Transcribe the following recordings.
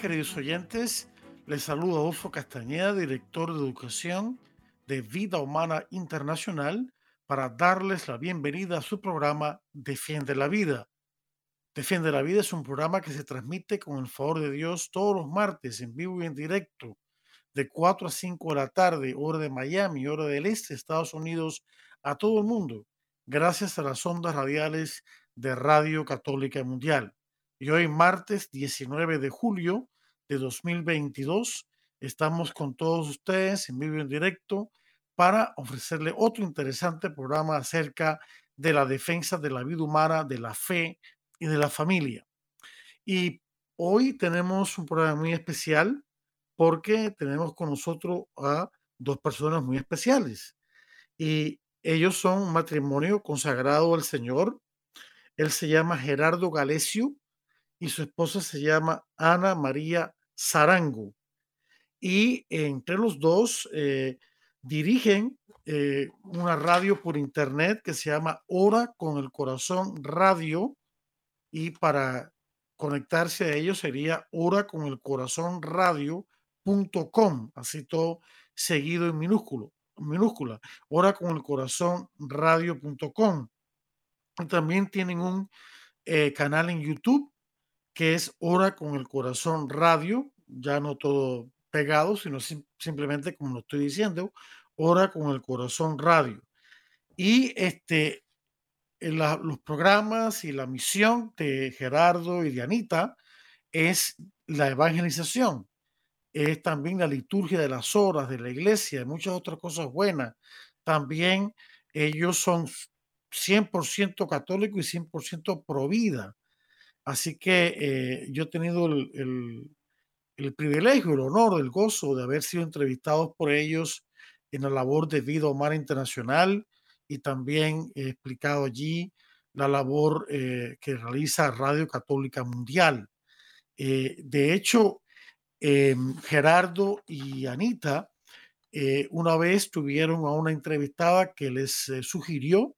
Queridos oyentes, les saluda Adolfo Castañeda, director de educación de Vida Humana Internacional, para darles la bienvenida a su programa Defiende la Vida. Defiende la Vida es un programa que se transmite con el favor de Dios todos los martes en vivo y en directo, de 4 a 5 de la tarde, hora de Miami, hora del este, Estados Unidos, a todo el mundo, gracias a las ondas radiales de Radio Católica Mundial. Y hoy, martes 19 de julio de 2022, estamos con todos ustedes en vivo y en directo para ofrecerle otro interesante programa acerca de la defensa de la vida humana, de la fe y de la familia. Y hoy tenemos un programa muy especial porque tenemos con nosotros a dos personas muy especiales. Y ellos son un matrimonio consagrado al Señor. Él se llama Gerardo Galesio y su esposa se llama Ana María Zarango. Y entre los dos eh, dirigen eh, una radio por internet que se llama Hora con el Corazón Radio. Y para conectarse a ellos sería hora con el corazón radio.com, así todo seguido en minúsculo, minúscula, hora con el corazón radio.com. También tienen un eh, canal en YouTube que es Hora con el Corazón Radio, ya no todo pegado, sino simplemente como lo estoy diciendo, Hora con el Corazón Radio. Y este, los programas y la misión de Gerardo y de Anita es la evangelización, es también la liturgia de las horas de la iglesia y muchas otras cosas buenas. También ellos son 100% católicos y 100% pro vida. Así que eh, yo he tenido el, privilegio, el honor, el gozo de haber sido entrevistados por ellos en la labor de Vida Humana Internacional y también he explicado allí la labor eh, que realiza Radio Católica Mundial. Eh, de hecho, Gerardo y Anita una vez tuvieron a una entrevistada que les sugirió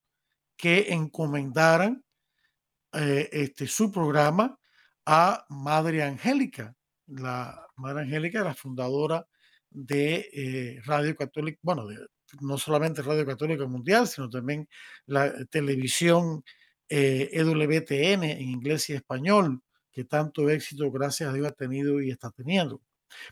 que encomendaran eh, este, su programa a Madre Angélica. La Madre Angélica, la fundadora de eh, Radio Católica, bueno, no solamente Radio Católica Mundial, sino también la televisión EWTN eh, e en inglés y español, que tanto éxito, gracias a Dios, ha tenido y está teniendo.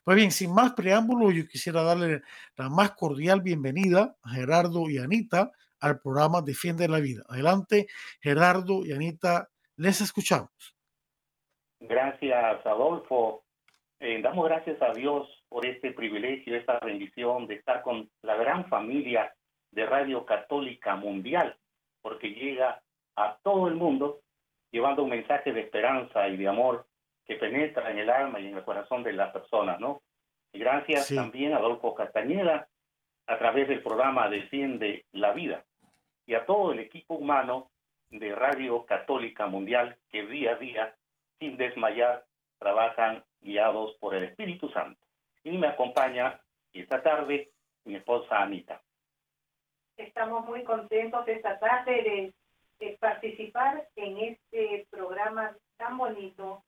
Pues bien, sin más preámbulos, yo quisiera darle la más cordial bienvenida a Gerardo y Anita al programa Defiende la Vida. Adelante, Gerardo y Anita, les escuchamos. Gracias, Adolfo. Eh, damos gracias a Dios por este privilegio, esta bendición de estar con la gran familia de Radio Católica Mundial, porque llega a todo el mundo llevando un mensaje de esperanza y de amor que penetra en el alma y en el corazón de las personas, ¿no? Y gracias también a Adolfo Castañeda a través del programa Defiende la Vida y a todo el equipo humano de Radio Católica Mundial que día a día, sin desmayar, trabajan guiados por el Espíritu Santo. Y me acompaña esta tarde mi esposa Anita. Estamos muy contentos esta tarde de, participar en este programa tan bonito,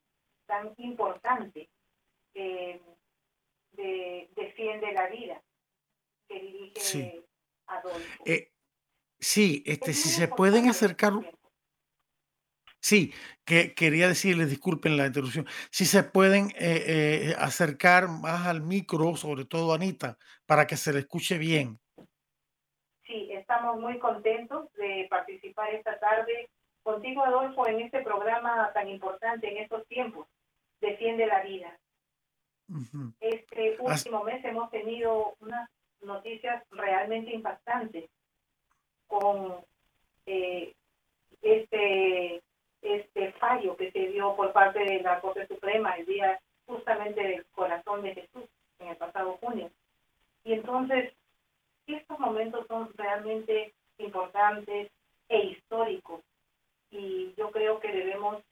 tan importante, eh, de Defiende la Vida, que dirige Adolfo. Eh, Sí, este, si se pueden acercar. Sí, que quería decirles, disculpen la interrupción, si se pueden eh, eh, acercar más al micro, sobre todo Anita, para que se le escuche bien. Sí, estamos muy contentos de participar esta tarde contigo, Adolfo, en este programa tan importante en estos tiempos, Defiende la Vida. Este último mes hemos tenido unas noticias realmente impactantes con eh, este, este fallo que se dio por parte de la Corte Suprema el día justamente del corazón de Jesús en el pasado junio. Y entonces, estos momentos son realmente importantes e históricos y yo creo que debemos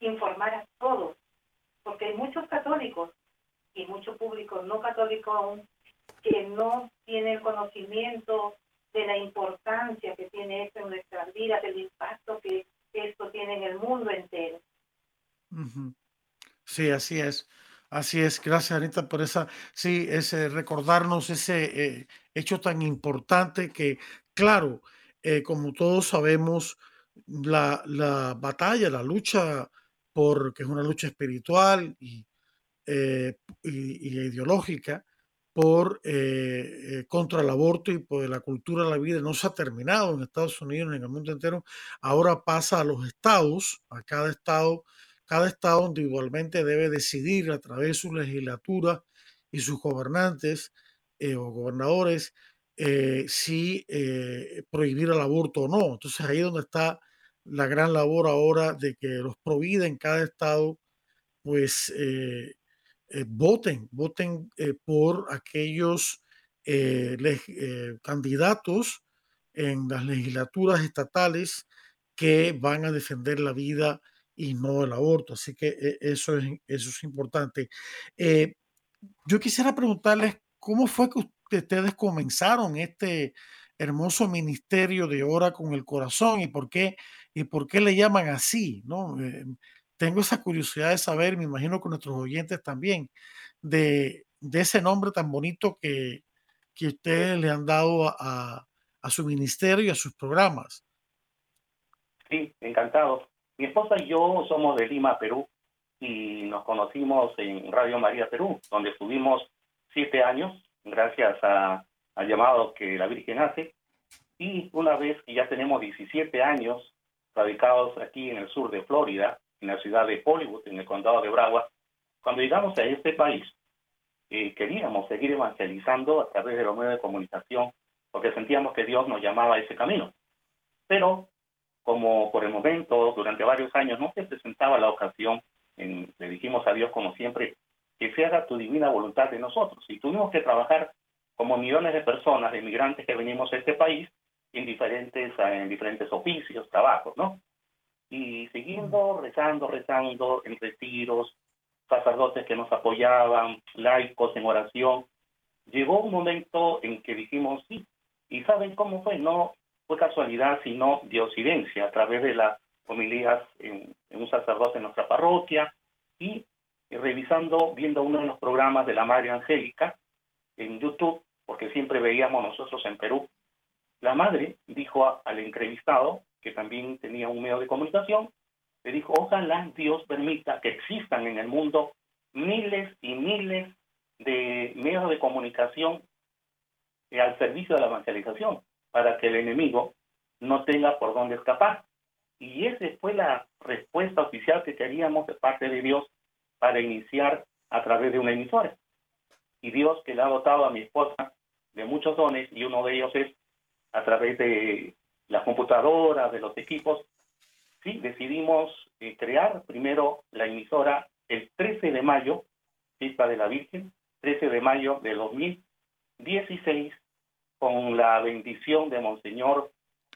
informar a todos, porque hay muchos católicos y mucho público no católico aún que no tiene el conocimiento de la importancia que tiene esto en nuestras vidas, del impacto que esto tiene en el mundo entero. Sí, así es. Así es, gracias Anita por esa, sí, ese recordarnos ese eh, hecho tan importante que, claro, eh, como todos sabemos, la, la, batalla, la lucha por, que es una lucha espiritual y, eh, y, ideológica, por contra el aborto y por la cultura de la vida no se ha terminado en Estados Unidos ni en el mundo entero. Ahora pasa a los estados, a cada estado cada estado individualmente debe decidir a través de su legislatura y sus gobernantes eh, o gobernadores eh, si eh, prohibir el aborto o no. Entonces ahí es donde está la gran labor ahora de que los provida en cada estado pues voten, voten por aquellos candidatos en las legislaturas estatales que van a defender la vida y no el aborto. Así que eh, eso es, eso es importante. Eh, yo quisiera preguntarles cómo fue que ustedes comenzaron este hermoso ministerio de Hora con el Corazón y por qué, y por qué le llaman así, ¿no? Tengo esa curiosidad de saber, me imagino con nuestros oyentes también, de, de ese nombre tan bonito que, que ustedes le han dado a, a su ministerio y a sus programas. Sí, encantado. Mi esposa y yo somos de Lima, Perú, y nos conocimos en Radio María Perú, donde estuvimos siete años, gracias a, al llamado que la Virgen hace. Y una vez que ya tenemos 17 años radicados aquí en el sur de Florida, en la ciudad de Hollywood, en el condado de Broward, cuando llegamos a este país, eh, queríamos seguir evangelizando a través de los medios de comunicación, porque sentíamos que Dios nos llamaba a ese camino. Pero como por el momento, durante varios años, no se presentaba la ocasión, en, le dijimos a Dios como siempre, que se haga tu divina voluntad de nosotros. Y tuvimos que trabajar como millones de personas, de inmigrantes que venimos a este país, en diferentes, en diferentes oficios, trabajos, ¿no? Y siguiendo, rezando, rezando, en retiros, sacerdotes que nos apoyaban, laicos en oración, llegó un momento en que dijimos sí. ¿Y saben cómo fue? No, fue casualidad, sino diosidencia, a través de las homilías en, un sacerdote en nuestra parroquia y, revisando, viendo uno de los programas de la Madre Angélica en YouTube, porque siempre veíamos nosotros en Perú, la madre dijo al entrevistado, que también tenía un medio de comunicación, le dijo, ojalá Dios permita que existan en el mundo miles y miles de medios de comunicación al servicio de la evangelización para que el enemigo no tenga por dónde escapar. Y esa fue la respuesta oficial que queríamos de parte de Dios para iniciar a través de una emisora. Y Dios que le ha dotado a mi esposa de muchos dones, y uno de ellos es a través de las computadoras, de los equipos, sí, decidimos eh, crear primero la emisora el 13 de mayo, fiesta de la Virgen, 13 de mayo de 2016, con la bendición de Monseñor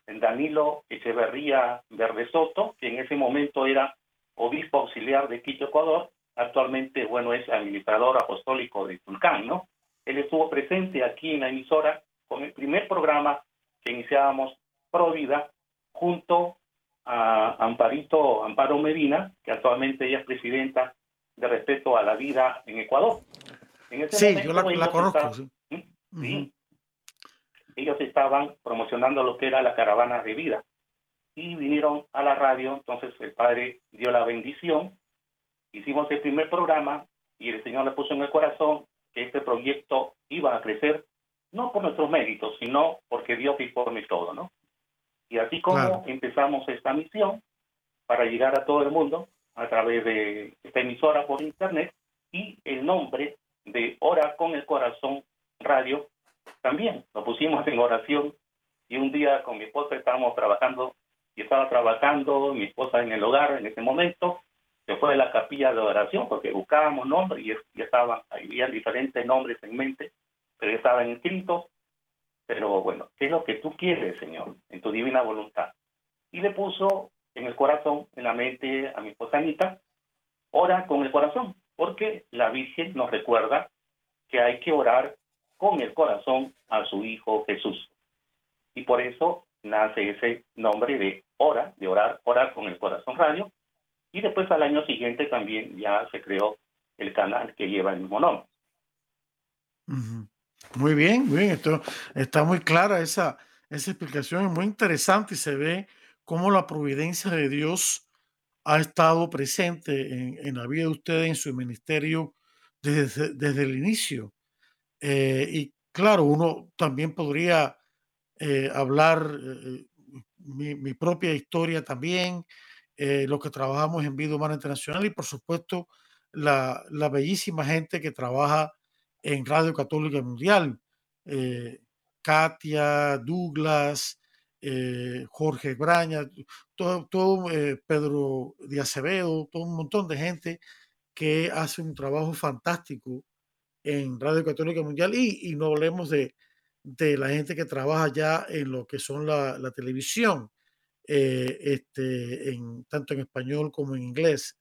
Danilo Echeverría Soto, que en ese momento era obispo auxiliar de Quito, Ecuador, actualmente, bueno, es administrador apostólico de Tulcán, ¿no? Él estuvo presente aquí en la emisora con el primer programa que iniciábamos Pro Vida, junto a Amparito, Amparo Medina, que actualmente ella es presidenta de Respeto a la Vida en Ecuador. En ese sí, yo la, conozco. sí ellos estaban promocionando lo que era la caravana de vida. Y vinieron a la radio, entonces el padre dio la bendición, hicimos el primer programa y el Señor le puso en el corazón que este proyecto iba a crecer, no por nuestros méritos, sino porque Dios dispone todo, ¿no? Y así como empezamos esta misión para llegar a todo el mundo a través de esta emisora por internet y el nombre de Hora con el Corazón Radio también. Lo pusimos en oración y un día con mi esposa estábamos trabajando y estaba trabajando, mi esposa en el hogar en ese momento, se fue a la capilla de oración porque buscábamos nombres y ya estaban, había diferentes nombres en mente, pero estaban inscritos. Pero bueno, ¿qué es lo que tú quieres, Señor, en tu divina voluntad? Y le puso en el corazón, en la mente a mi esposa Anita, ora con el corazón, porque la Virgen nos recuerda que hay que orar con el corazón a su Hijo Jesús. Y por eso nace ese nombre de hora, de orar, orar con el corazón radio. Y después al año siguiente también ya se creó el canal que lleva el mismo nombre. Muy bien, muy bien. Esto, está muy clara esa, esa explicación, es muy interesante y se ve cómo la providencia de Dios ha estado presente en, la vida de ustedes, en su ministerio desde, desde el inicio. Eh, y claro, uno también podría eh, hablar eh, mi, propia historia también, lo que trabajamos en Vida Humana Internacional y por supuesto la, la bellísima gente que trabaja en Radio Católica Mundial. Katia, Douglas, Jorge Braña, todo, todo Pedro de Acevedo, todo un montón de gente que hace un trabajo fantástico en Radio Católica Mundial y, no hablemos de, de, la gente que trabaja ya en lo que son la, la televisión, eh, este, en, tanto en español como en inglés.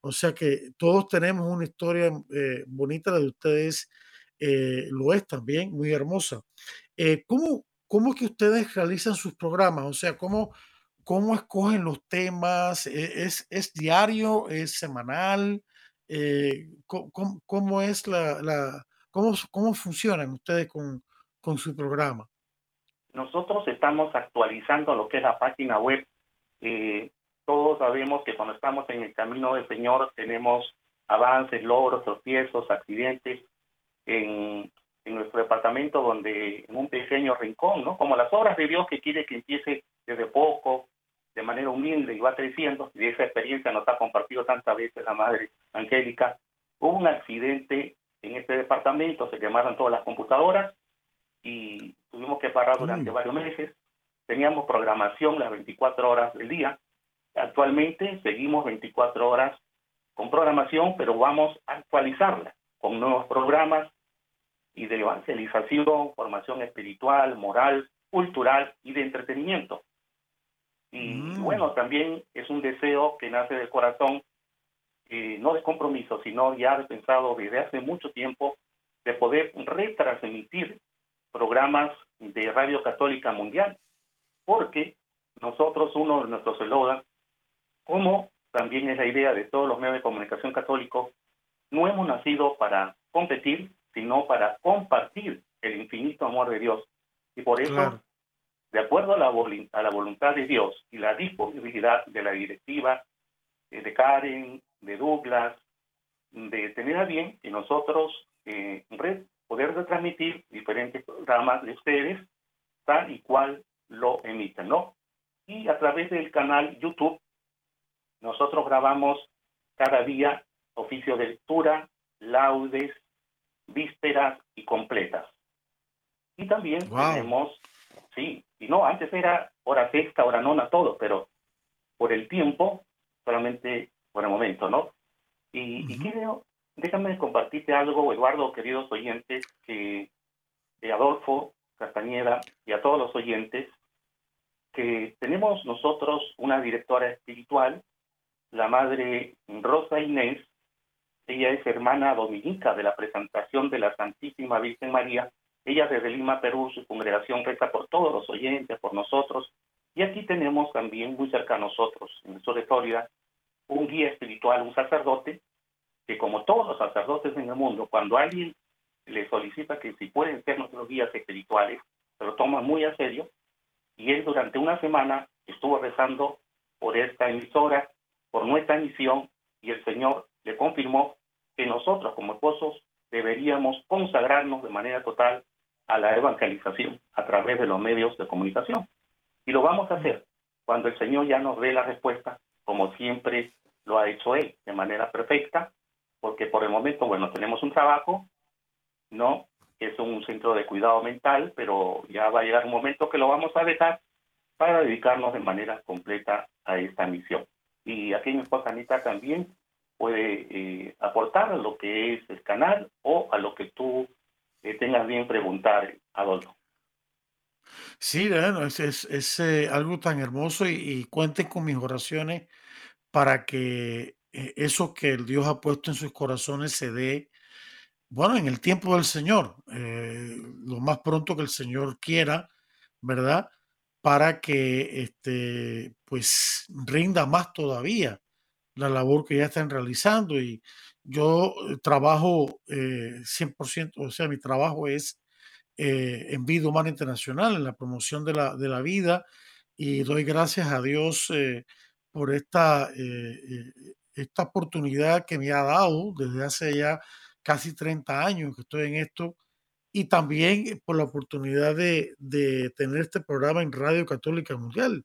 O sea que todos tenemos una historia eh, bonita, la de ustedes eh, lo es también, muy hermosa. ¿cómo, ¿Cómo es que ustedes realizan sus programas? O sea, ¿cómo, cómo escogen los temas? ¿Es, es diario? ¿Es semanal? Eh, ¿cómo, es la, cómo, cómo funcionan ustedes con, con su programa? Nosotros estamos actualizando lo que es la página web. Eh, todos sabemos que cuando estamos en el camino del Señor tenemos avances, logros, tropiezos, accidentes en, en nuestro departamento, donde en un pequeño rincón, ¿no? Como las obras de Dios que quiere que empiece desde poco, de manera humilde y va creciendo, y esa experiencia nos ha compartido tantas veces la Madre Angélica, hubo un accidente en este departamento, se quemaron todas las computadoras y tuvimos que parar durante varios meses. Teníamos programación las 24 horas del día. Actualmente seguimos 24 horas con programación, pero vamos a actualizarla con nuevos programas y de evangelización, formación espiritual, moral, cultural y de entretenimiento. Y mm. bueno, también es un deseo que nace del corazón, eh, no de compromiso, sino ya de pensado desde hace mucho tiempo, de poder retransmitir programas de Radio Católica Mundial, porque nosotros, uno de nuestros eslogan, como también es la idea de todos los medios de comunicación católicos, no hemos nacido para competir, sino para compartir el infinito amor de Dios. Y por eso de acuerdo a la, a la voluntad de Dios y la disponibilidad de la directiva eh, de Karen, de Douglas, de tener a bien que nosotros eh, poder retransmitir diferentes programas de ustedes tal y cual lo emiten, ¿no? Y a través del canal YouTube, nosotros grabamos cada día oficio de lectura, laudes, vísperas y completas. Y también tenemos, sí, y no, antes era hora sexta, hora nona, todo, pero por el tiempo, solamente por el momento, ¿no? Y, quiero, déjame compartirte algo, Eduardo, queridos oyentes, que de Adolfo Castañeda y a todos los oyentes, que tenemos nosotros una directora espiritual, la madre Rosa Inés, ella es hermana dominica de la presentación de la Santísima Virgen María, ella desde Lima, Perú, su congregación reza por todos los oyentes, por nosotros. Y aquí tenemos también muy cerca a nosotros, en el sur de Florida, un guía espiritual, un sacerdote, que como todos los sacerdotes en el mundo, cuando alguien le solicita que si pueden ser nuestros guías espirituales, se lo toma muy a serio. Y él durante una semana estuvo rezando por esta emisora, por nuestra misión, y el Señor le confirmó que nosotros como esposos deberíamos consagrarnos de manera total a la evangelización a través de los medios de comunicación. Y lo vamos a hacer cuando el Señor ya nos dé la respuesta, como siempre lo ha hecho Él, de manera perfecta, porque por el momento, bueno, tenemos un trabajo, ¿no? Es un centro de cuidado mental, pero ya va a llegar un momento que lo vamos a dejar para dedicarnos de manera completa a esta misión. Y aquí mi esposa Anita también puede eh, aportar a lo que es el canal o a lo que tú eh, tengas bien preguntar, Adolfo. Sí, es, es, eh, algo tan hermoso y, y, cuenten con mis oraciones para que eso que el Dios ha puesto en sus corazones se dé, bueno, en el tiempo del Señor, lo más pronto que el Señor quiera, ¿verdad? Para que este, pues rinda más todavía la labor que ya están realizando. Y yo eh, trabajo 100%, eh, o sea, mi trabajo es eh, en Vida Humana Internacional, en la promoción de la, de la vida. Y doy gracias a Dios por esta, esta oportunidad que me ha dado desde hace ya casi 30 años que estoy en esto y también por la oportunidad de, de tener este programa en Radio Católica Mundial.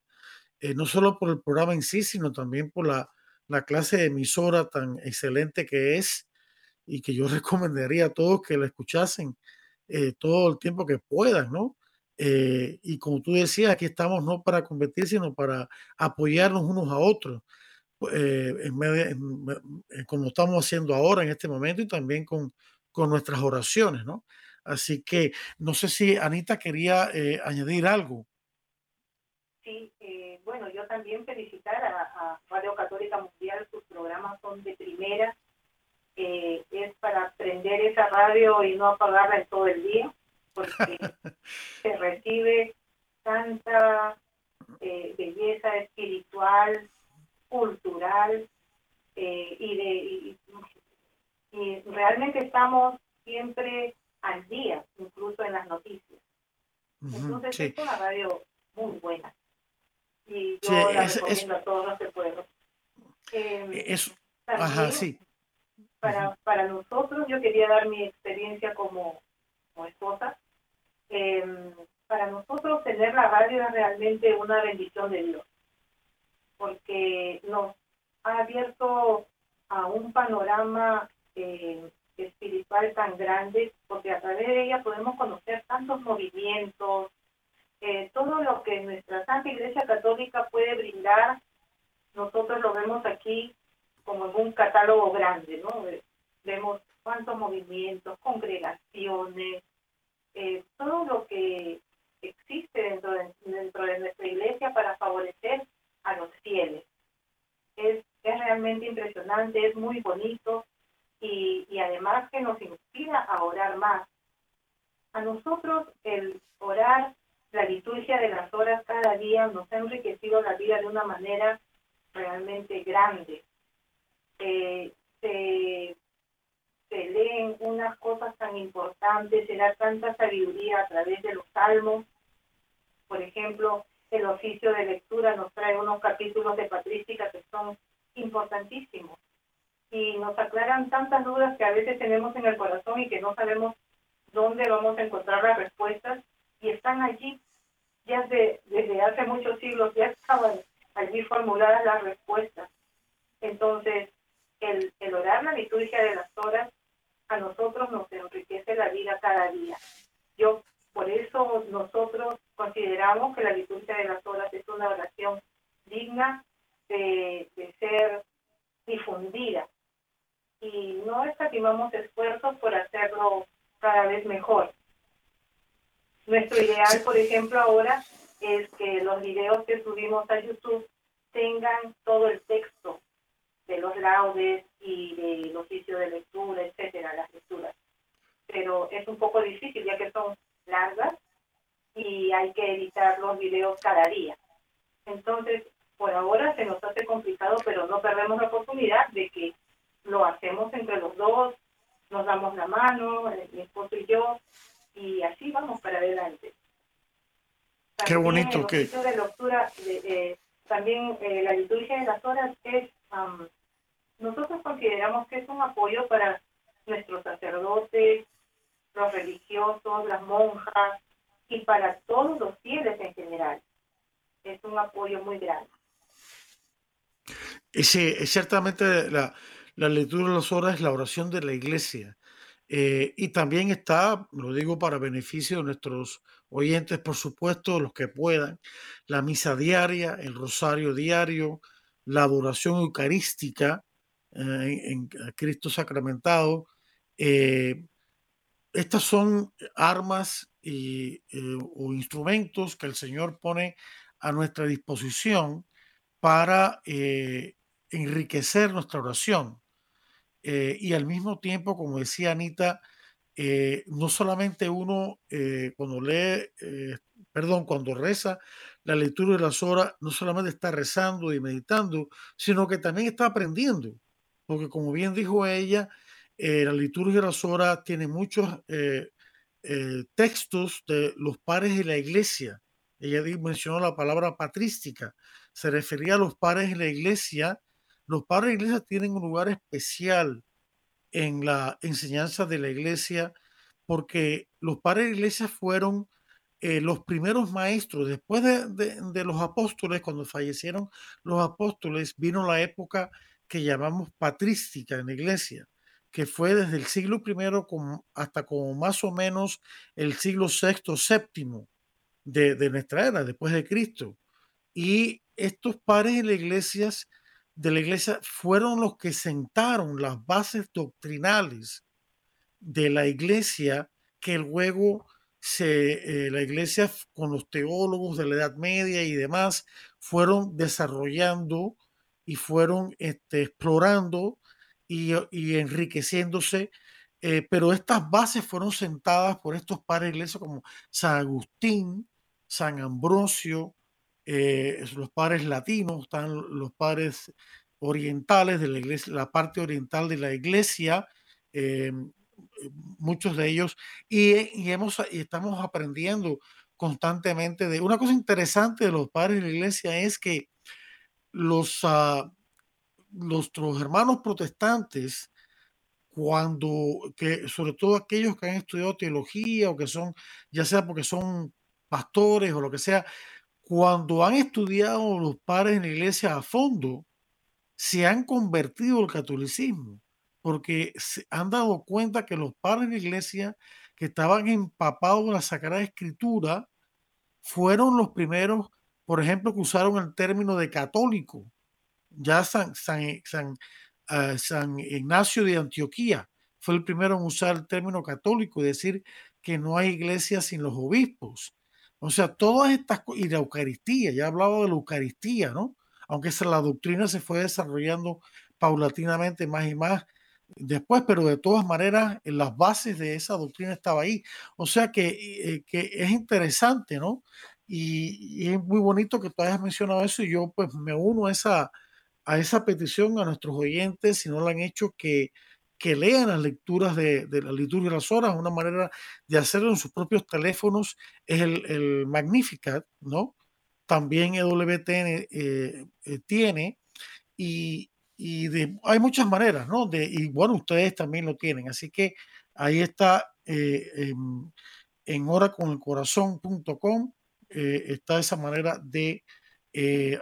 no solo por el programa en sí, sino también por la, la clase de emisora tan excelente que es y que yo recomendaría a todos que la escuchasen eh, todo el tiempo que puedan, ¿no? Eh, y como tú decías, aquí estamos no para competir, sino para apoyarnos unos a otros, eh, en como estamos haciendo ahora en este momento y también con, con nuestras oraciones, ¿no? Así que no sé si Anita quería añadir algo. Sí, bueno, yo también felicitar a, Radio Católica Mundial, sus programas son de primera, eh, es para prender esa radio y no apagarla en todo el día, porque se recibe tanta eh, belleza espiritual, cultural, eh, y, de, y realmente estamos siempre al día, incluso en las noticias. Entonces es una radio muy buena y yo la recomiendo a todos los que puedo. Eh, ajá, sí. Para, para nosotros, yo quería dar mi experiencia como, como esposa. Em, para nosotros tener la radio es realmente una bendición de Dios, porque nos ha abierto a un panorama eh, espiritual tan grande, porque a través de ella podemos conocer tantos movimientos, eh, todo lo que nuestra Santa Iglesia Católica puede brindar, nosotros lo vemos aquí como en un catálogo grande, ¿no? Vemos cuántos movimientos, congregaciones, eh, todo lo que existe dentro de, dentro de nuestra iglesia para favorecer a los fieles. Es, es realmente impresionante, es muy bonito y, además que nos inspira a orar más. A nosotros el orar la liturgia de las horas cada día nos ha enriquecido la vida de una manera realmente grande. Eh, se, leen unas cosas tan importantes, se da tanta sabiduría a través de los salmos. Por ejemplo, el oficio de lectura nos trae unos capítulos de patrística que son importantísimos y nos aclaran tantas dudas que a veces tenemos en el corazón y que no sabemos dónde vamos a encontrar las respuestas y están allí, ya desde hace muchos siglos, ya estaban allí formuladas las respuestas. Entonces, el, el orar la liturgia de las horas a nosotros nos enriquece la vida cada día. Yo, por eso nosotros consideramos que la liturgia de las horas es una oración digna de, de ser difundida. Y no escatimamos esfuerzos por hacerlo cada vez mejor. Nuestro ideal, por ejemplo, ahora es que los videos que subimos a YouTube tengan todo el texto de los laudes y del oficio de lectura, etcétera, las lecturas. Pero es un poco difícil ya que son largas y hay que editar los videos cada día. Entonces, por ahora se nos hace complicado, pero no perdemos la oportunidad de que lo hacemos entre los dos, nos damos la mano, eh, mi esposo y yo, y así vamos para adelante. Qué bonito que... De lectura, de, también eh, la liturgia de las horas es, nosotros consideramos que es un apoyo para nuestros sacerdotes, los religiosos, las monjas y para todos los fieles en general. Es un apoyo muy grande. Ese, ciertamente la, la lectura de las horas es la oración de la iglesia. Eh, y también está, lo digo para beneficio de nuestros oyentes, por supuesto, los que puedan, la misa diaria, el rosario diario, la adoración eucarística eh, en, Cristo sacramentado. Eh, estas son armas y, o instrumentos que el Señor pone a nuestra disposición para enriquecer nuestra oración. Y al mismo tiempo, como decía Anita, no solamente uno cuando lee, perdón, cuando reza la lectura de las horas, no solamente está rezando y meditando, sino que también está aprendiendo porque como bien dijo ella, eh, la liturgia de las horas tiene muchos eh, eh, textos de los pares de la iglesia. Ella mencionó la palabra patrística, se refería a los pares de la iglesia. Los pares de iglesia tienen un lugar especial en la enseñanza de la iglesia porque los padres de iglesia fueron los primeros maestros. Después de, los apóstoles, cuando fallecieron los apóstoles, vino la época que llamamos patrística en la iglesia, que fue desde el siglo I hasta como más o menos el siglo VI, VII de, de nuestra era, después de Cristo. Y estos pares de la iglesia, de la iglesia fueron los que sentaron las bases doctrinales de la iglesia que luego se, eh, la iglesia con los teólogos de la Edad Media y demás fueron desarrollando y fueron este, explorando y, y enriqueciéndose, eh, pero estas bases fueron sentadas por estos padres iglesias como San Agustín, San Ambrosio, eh, los padres latinos, están los padres orientales de la iglesia, la parte oriental de la iglesia, eh, muchos de ellos, y, y, hemos, y estamos aprendiendo constantemente de una cosa interesante de los padres de la iglesia es que los, uh, nuestros hermanos protestantes, cuando, que sobre todo aquellos que han estudiado teología o que son, ya sea porque son pastores o lo que sea, cuando han estudiado los padres en la iglesia a fondo, se han convertido al catolicismo, porque se han dado cuenta que los padres en la iglesia que estaban empapados en la Sagrada Escritura fueron los primeros por ejemplo, que usaron el término de católico. Ya San, San, ah, San, Ignacio de Antioquía fue el primero en usar el término católico y decir que no hay iglesia sin los obispos. O sea, todas estas y la Eucaristía, ya he hablado de la Eucaristía, ¿no? Aunque la doctrina se fue desarrollando paulatinamente más y más después, pero de todas maneras, en las bases de esa doctrina estaba ahí. O sea que, eh, que es interesante, ¿no? Y, es muy bonito que tú hayas mencionado eso y yo pues me uno a esa, a esa petición a nuestros oyentes, si no lo han hecho, que, que lean las lecturas de, la liturgia de las horas. Una manera de hacerlo en sus propios teléfonos es el, el Magnificat, ¿no? También EWTN eh, eh, tiene y, hay muchas maneras, ¿no? De, y bueno, ustedes también lo tienen. Así que ahí está eh, en, en oraconelcorazón.com eh, está esa manera de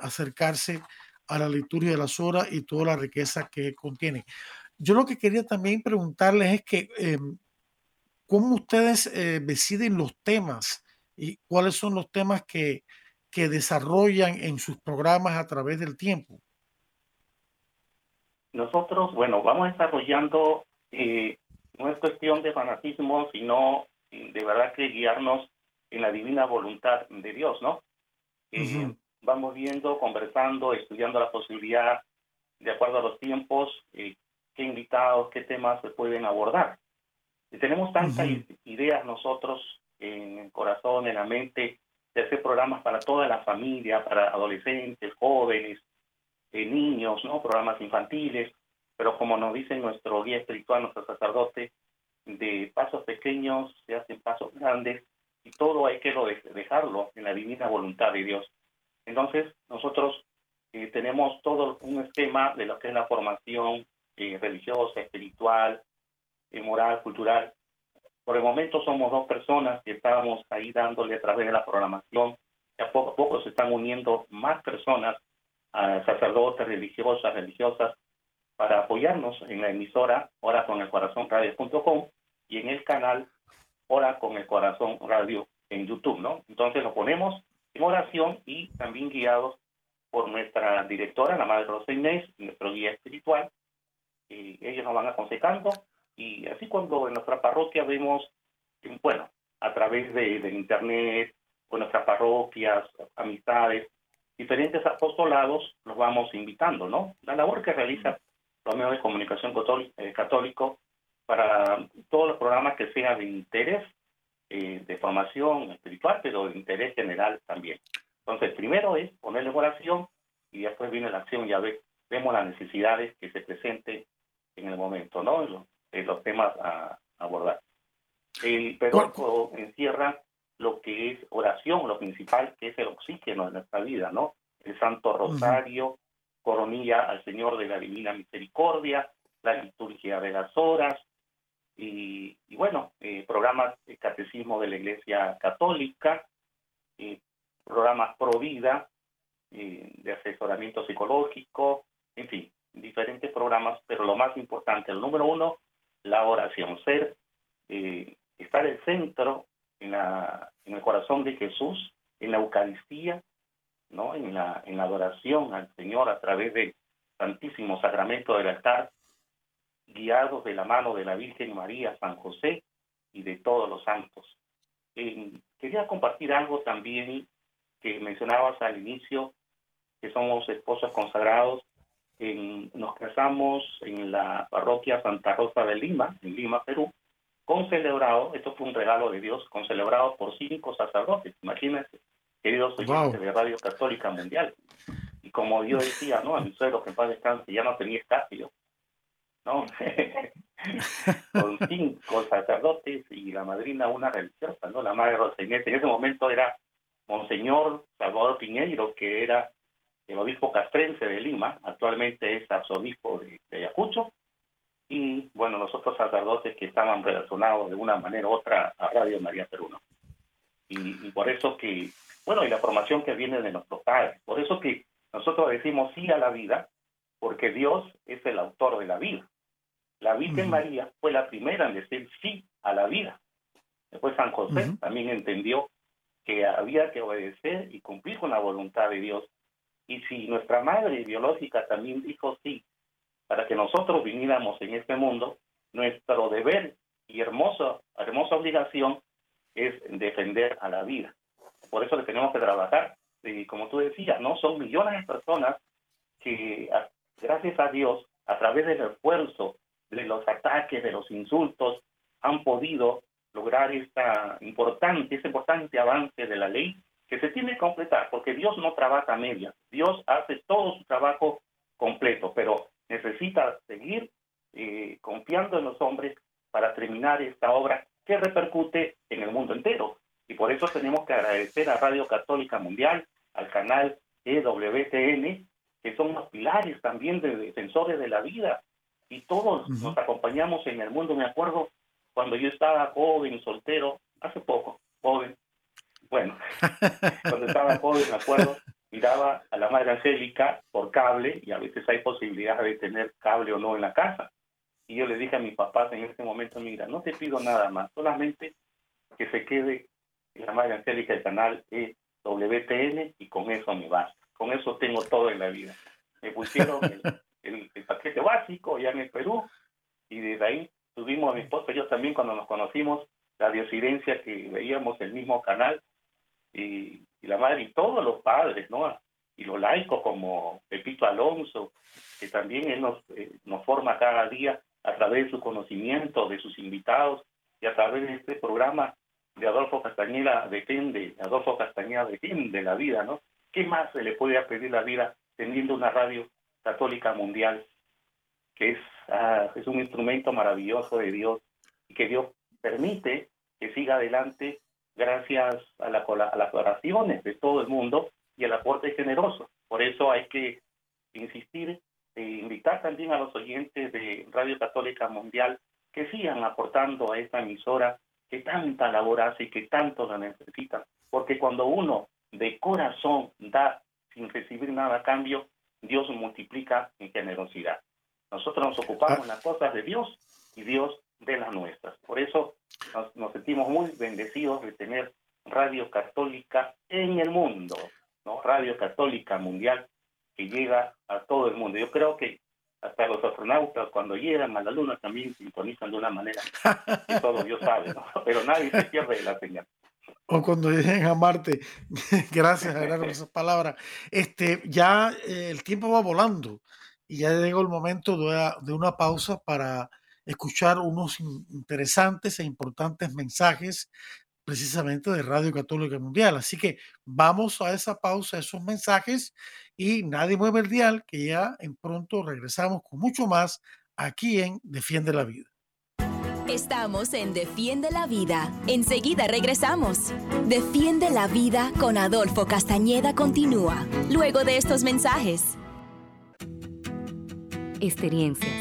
acercarse a la liturgia de las horas y toda la riqueza que contiene. Yo lo que quería también preguntarles es que em, cómo ustedes eh, deciden los temas y cuáles son los temas que, que desarrollan en sus programas a través del tiempo. Nosotros, bueno, vamos desarrollando, no es cuestión de fanatismo, sino de verdad que guiarnos en la divina voluntad de Dios, ¿no? Eh, vamos viendo, conversando, estudiando la posibilidad, de acuerdo a los tiempos, eh, qué invitados, qué temas se pueden abordar. Y tenemos tantas ideas nosotros en el corazón, en la mente, de hacer programas para toda la familia, para adolescentes, jóvenes, eh, niños, ¿no? Programas infantiles, pero como nos dice nuestro guía espiritual, nuestro sacerdote, de pasos pequeños se hacen pasos grandes y todo hay que dejarlo en la divina voluntad de Dios. Entonces, nosotros eh, tenemos todo un esquema de lo que es la formación eh, religiosa, espiritual, eh, moral, cultural. Por el momento somos dos personas que estábamos ahí dándole a través de la programación. Y a poco a poco se están uniendo más personas, a sacerdotes, religiosas, religiosas, para apoyarnos en la emisora Ahora con el Corazón Radio.com y en el canal Hora con el Corazón Radio en YouTube, ¿no? Entonces lo ponemos en oración y también guiados por nuestra directora, la Madre Rosa Inés, nuestro guía espiritual. Ellos nos van aconsejando y así cuando en nuestra parroquia vemos, bueno, a través de, de internet, con nuestras parroquias, amistades, diferentes apostolados, los vamos invitando, ¿no? La labor que realiza los medios de comunicación eh, católico para todos los programas que sean de interés, eh, de formación espiritual, pero de interés general también. Entonces, primero es ponerle oración y después viene la acción, ya ve, vemos las necesidades que se presenten en el momento, ¿no? Los, los temas a, abordar. El Pedro encierra lo que es oración, lo principal que es el oxígeno de nuestra vida, ¿no? El Santo Rosario, coronilla al Señor de la Divina Misericordia, la liturgia de las horas, y, bueno, eh, programas de catecismo de la Iglesia Católica, eh, programas pro vida, eh, de asesoramiento psicológico, en fin, diferentes programas, pero lo más importante, el número uno, la oración, ser, eh, estar el centro en, la, en el corazón de Jesús, en la Eucaristía, ¿no? en, la, en la adoración al Señor a través del Santísimo Sacramento del altar, guiados de la mano de la Virgen María, San José y de todos los santos. Eh, quería compartir algo también que mencionabas al inicio, que somos esposos consagrados. Nos casamos en la parroquia Santa Rosa de Lima, en Lima, Perú, con celebrado, esto fue un regalo de Dios, con celebrado por cinco sacerdotes, imagínense, queridos oyentes de Radio Católica Mundial. Y como yo decía, ¿no? A mi suegro que en paz descanse ya no tenía espacio, ¿no? con cinco sacerdotes y la madrina una religiosa, ¿no? La madre Roseñete. En ese momento era Monseñor Salvador Piñeiro, que era el obispo castrense de Lima, actualmente es arzobispo de, de Ayacucho, y bueno, los otros sacerdotes que estaban relacionados de una manera u otra a Radio María Perú. Y, y, por eso que, bueno, y la formación que viene de nuestros padres, por eso que nosotros decimos sí a la vida, porque Dios es el autor de la vida. La Virgen María fue la primera en decir sí a la vida. Después San José también entendió que había que obedecer y cumplir con la voluntad de Dios. Y si nuestra madre biológica también dijo sí para que nosotros viniéramos en este mundo, nuestro deber y hermosa, hermosa obligación es defender a la vida. Por eso le tenemos que trabajar. Y como tú decías, no son millones de personas que, gracias a Dios, a través del esfuerzo, de los ataques, de los insultos, han podido lograr esta importante, ese importante avance de la ley que se tiene que completar, porque Dios no trabaja media, Dios hace todo su trabajo completo, pero necesita seguir eh, confiando en los hombres para terminar esta obra que repercute en el mundo entero. Y por eso tenemos que agradecer a Radio Católica Mundial, al canal EWTN, que son los pilares también de defensores de la vida. Y todos nos acompañamos en el mundo. Me acuerdo cuando yo estaba joven, soltero, hace poco, joven. Bueno, cuando estaba joven, me acuerdo, miraba a la Madre Angélica por cable y a veces hay posibilidad de tener cable o no en la casa. Y yo le dije a mis papás en ese momento, mira, no te pido nada más, solamente que se quede la Madre Angélica el canal WTN y con eso me basta. Con eso tengo todo en la vida. Me pusieron el, el, paquete básico ya en el Perú y desde ahí tuvimos a mi esposa y yo también cuando nos conocimos la diosidencia que veíamos el mismo canal y, la madre y todos los padres, ¿no? Y los laicos como Pepito Alonso, que también él nos, eh, nos forma cada día a través de su conocimiento, de sus invitados y a través de este programa de Adolfo Castañeda depende, Adolfo Castañeda de la vida, ¿no? ¿Qué más se le puede pedir la vida teniendo una radio católica mundial que es, ah, es un instrumento maravilloso de Dios y que Dios permite que siga adelante gracias a, la, a las oraciones de todo el mundo y el aporte generoso. Por eso hay que insistir e invitar también a los oyentes de Radio Católica Mundial que sigan aportando a esta emisora que tanta labor hace y que tanto la necesita. Porque cuando uno de corazón da sin recibir nada a cambio, Dios multiplica en generosidad. Nosotros nos ocupamos en las cosas de Dios y Dios de las nuestras. Por eso nos, sentimos muy bendecidos de tener Radio Católica en el mundo, ¿no? Radio Católica Mundial que llega a todo el mundo. Yo creo que hasta los astronautas cuando llegan a la Luna también sintonizan de una manera que todo Dios sabe, ¿no? Pero nadie se pierde la señal. O cuando lleguen a Marte. Gracias, Gerardo, por esas palabras. Este, ya eh, el tiempo va volando y ya llegó el momento de, de una pausa para escuchar unos interesantes e importantes mensajes precisamente de Radio Católica Mundial. Así que vamos a esa pausa, a esos mensajes y nadie mueve el dial, que ya en pronto regresamos con mucho más aquí en Defiende la Vida. Estamos en Defiende la Vida. Enseguida regresamos. Defiende la Vida con Adolfo Castañeda continúa, luego de estos mensajes. Experiencias,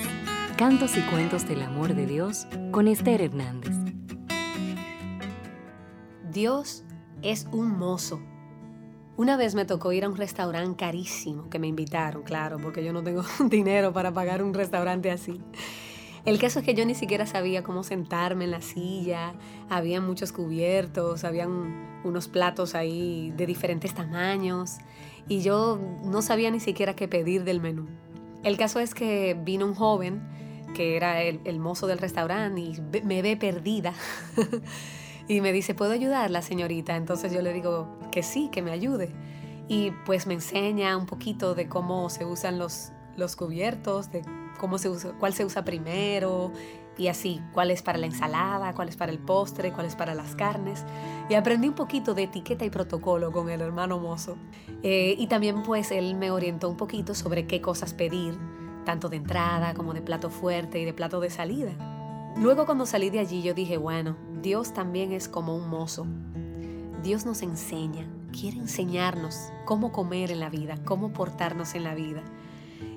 cantos y cuentos del amor de Dios con Esther Hernández. Dios es un mozo. Una vez me tocó ir a un restaurante carísimo que me invitaron, claro, porque yo no tengo dinero para pagar un restaurante así. El caso es que yo ni siquiera sabía cómo sentarme en la silla, había muchos cubiertos, habían unos platos ahí de diferentes tamaños y yo no sabía ni siquiera qué pedir del menú. El caso es que vino un joven que era el, mozo del restaurante y me ve perdida. Y me dice, ¿puedo ayudarla, señorita? Entonces yo le digo que sí, que me ayude. Y pues me enseña un poquito de cómo se usan los, los cubiertos, de cómo se usa, cuál se usa primero y así, cuál es para la ensalada, cuál es para el postre, cuál es para las carnes. Y aprendí un poquito de etiqueta y protocolo con el hermano mozo. Eh, y también pues él me orientó un poquito sobre qué cosas pedir, tanto de entrada como de plato fuerte y de plato de salida. Luego cuando salí de allí yo dije, bueno, Dios también es como un mozo. Dios nos enseña, quiere enseñarnos cómo comer en la vida, cómo portarnos en la vida.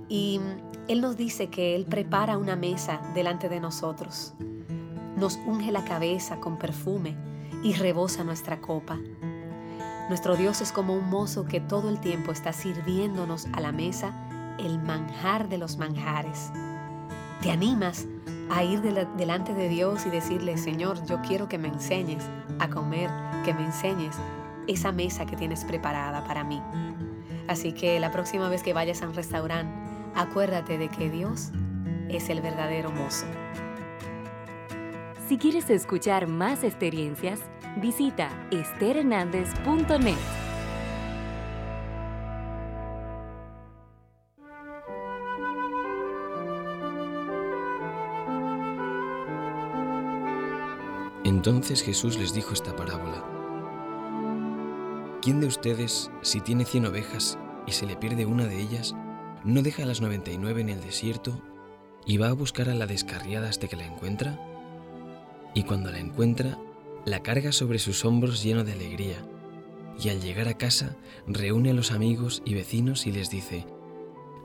Y Él nos dice que Él prepara una mesa delante de nosotros. Nos unge la cabeza con perfume y rebosa nuestra copa. Nuestro Dios es como un mozo que todo el tiempo está sirviéndonos a la mesa el manjar de los manjares. ¿Te animas a ir delante de Dios y decirle, Señor, yo quiero que me enseñes a comer, que me enseñes esa mesa que tienes preparada para mí. Así que la próxima vez que vayas a un restaurante, acuérdate de que Dios es el verdadero mozo. Si quieres escuchar más experiencias, visita esterhernandez.net. Entonces Jesús les dijo esta parábola. ¿Quién de ustedes, si tiene cien ovejas y se le pierde una de ellas, no deja las noventa y nueve en el desierto y va a buscar a la descarriada hasta que la encuentra? Y cuando la encuentra, la carga sobre sus hombros lleno de alegría, y al llegar a casa reúne a los amigos y vecinos y les dice,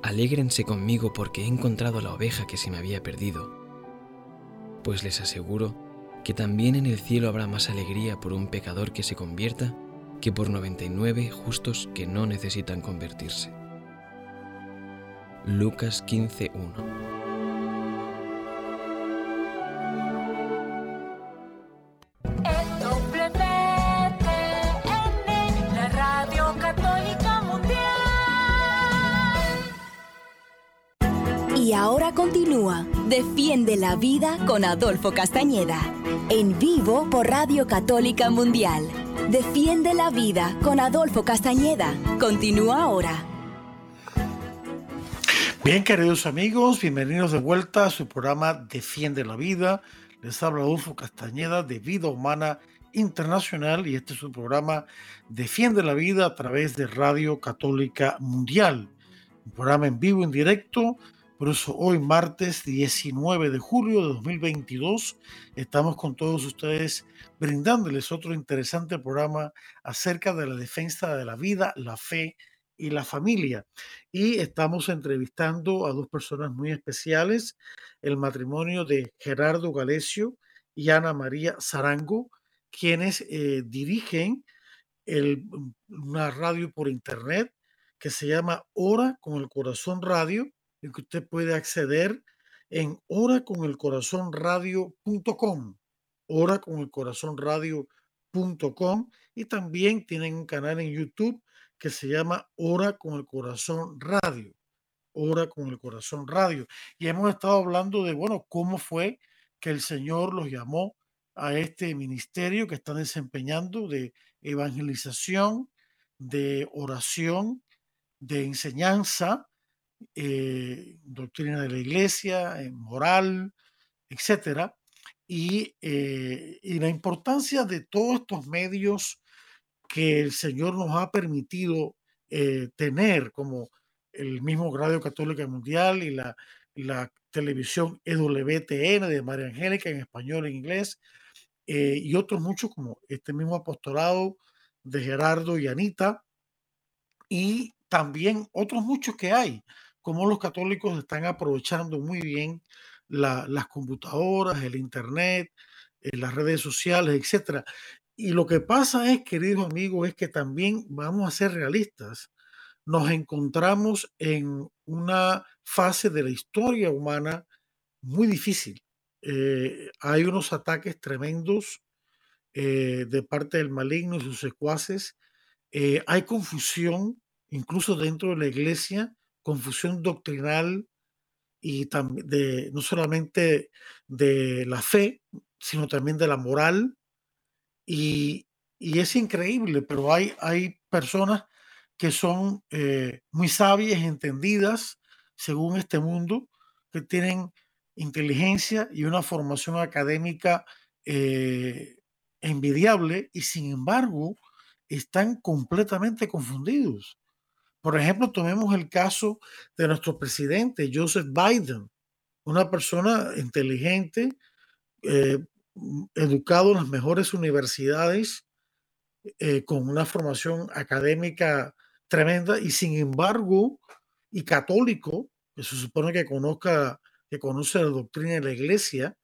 Alégrense conmigo porque he encontrado la oveja que se me había perdido. Pues les aseguro que también en el cielo habrá más alegría por un pecador que se convierta que por 99 justos que no necesitan convertirse. Lucas 15.1 Y ahora continúa Defiende la Vida con Adolfo Castañeda. En vivo por Radio Católica Mundial. Defiende la Vida con Adolfo Castañeda. Continúa ahora. Bien, queridos amigos, bienvenidos de vuelta a su programa Defiende la Vida. Les habla Adolfo Castañeda de Vida Humana Internacional y este es su programa Defiende la Vida a través de Radio Católica Mundial. Un programa en vivo, en directo por eso hoy, martes 19 de julio de 2022, estamos con todos ustedes brindándoles otro interesante programa acerca de la defensa de la vida, la fe y la familia. Y estamos entrevistando a dos personas muy especiales, el matrimonio de Gerardo Galecio y Ana María Zarango, quienes eh, dirigen una radio por internet que se llama Hora con el Corazón Radio en que usted puede acceder en oraconelcorazonradio.com, oraconelcorazonradio.com y también tienen un canal en YouTube que se llama Hora con el Corazón Radio. Hora con el Corazón Radio. Y hemos estado hablando de, bueno, cómo fue que el Señor los llamó a este ministerio que están desempeñando de evangelización, de oración, de enseñanza, eh, doctrina de la iglesia, eh, moral, etcétera. Y, eh, y la importancia de todos estos medios que el Señor nos ha permitido tener, como el mismo Radio Católica Mundial y la, televisión EWTN de María Angélica en español e inglés, y otros muchos como este mismo apostolado de Gerardo y Anita, y también otros muchos que hay, como los católicos están aprovechando muy bien las computadoras, el Internet, eh, las redes sociales, etcétera. Y lo que pasa es, queridos amigos, es que también vamos a ser realistas. Nos encontramos en una fase de la historia humana muy difícil. Eh, hay unos ataques tremendos eh, de parte del maligno y sus secuaces. hay confusión, incluso dentro de la iglesia, confusión doctrinal y de, no solamente de la fe, sino también de la moral. Y, es increíble, pero hay, hay personas que son eh, muy sabias, entendidas, según este mundo, que tienen inteligencia y una formación académica eh, envidiable y sin embargo están completamente confundidos. Por ejemplo, tomemos el caso de nuestro presidente, Joseph Biden, una persona inteligente, eh, educado en las mejores universidades, eh, con una formación académica tremenda y sin embargo, y católico, que se supone que conozca, que conoce la doctrina de la iglesia,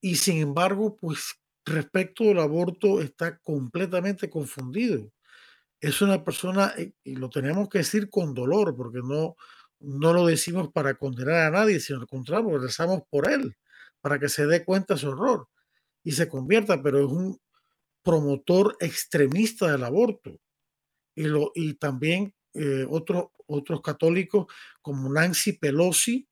y sin embargo, pues respecto del aborto está completamente confundido es una persona, eh, y lo tenemos que decir con dolor, porque no, no lo decimos para condenar a nadie, sino al contrario, rezamos por él, para que se dé cuenta su error y se convierta, pero es un promotor extremista del aborto. Y, lo, y también eh, otros católicos como Nancy Pelosi,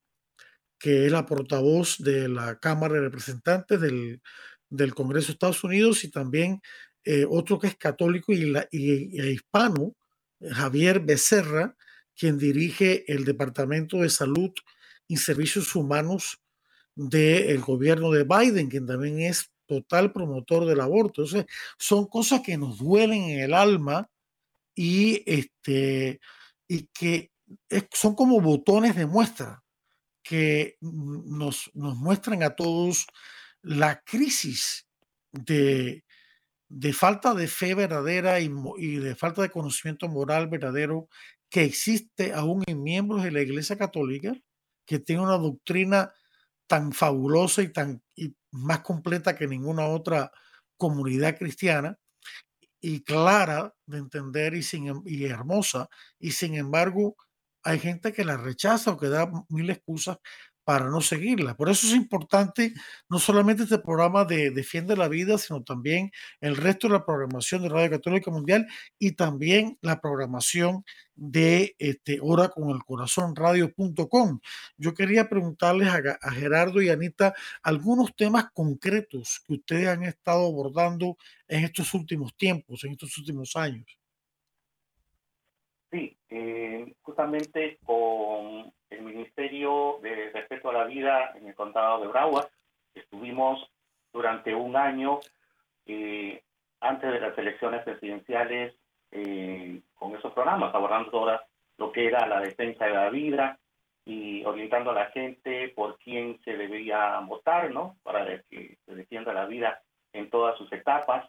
que es la portavoz de la Cámara de Representantes del, del Congreso de Estados Unidos, y también eh, otro que es católico y, hispano, Javier Becerra, quien dirige el Departamento de Salud y Servicios Humanos del gobierno de Biden, quien también es total promotor del aborto. Entonces, son cosas que nos duelen en el alma y, este, y que son como botones de muestra que nos, nos muestran a todos la crisis de, de falta de fe verdadera y, de falta de conocimiento moral verdadero que existe aún en miembros de la Iglesia Católica, que tiene una doctrina tan fabulosa y tan más completa que ninguna otra comunidad cristiana y clara de entender y, sin, y hermosa, y sin embargo hay gente que la rechaza o que da mil excusas para no seguirla. Por eso es importante no solamente este programa de Defiende la Vida, sino también el resto de la programación de Radio Católica Mundial y también la programación de este, Hora con el Corazón Radio.com. Yo quería preguntarles a, a Gerardo y Anita algunos temas concretos que ustedes han estado abordando en estos últimos tiempos, en estos últimos años. Sí, eh, justamente con el Ministerio de Respeto a la Vida en el Condado de Broward, estuvimos durante un año eh, antes de las elecciones presidenciales eh, con esos programas, abordando ahora lo que era la defensa de la vida y orientando a la gente por quién se debería votar, ¿no? Para que se defienda la vida en todas sus etapas.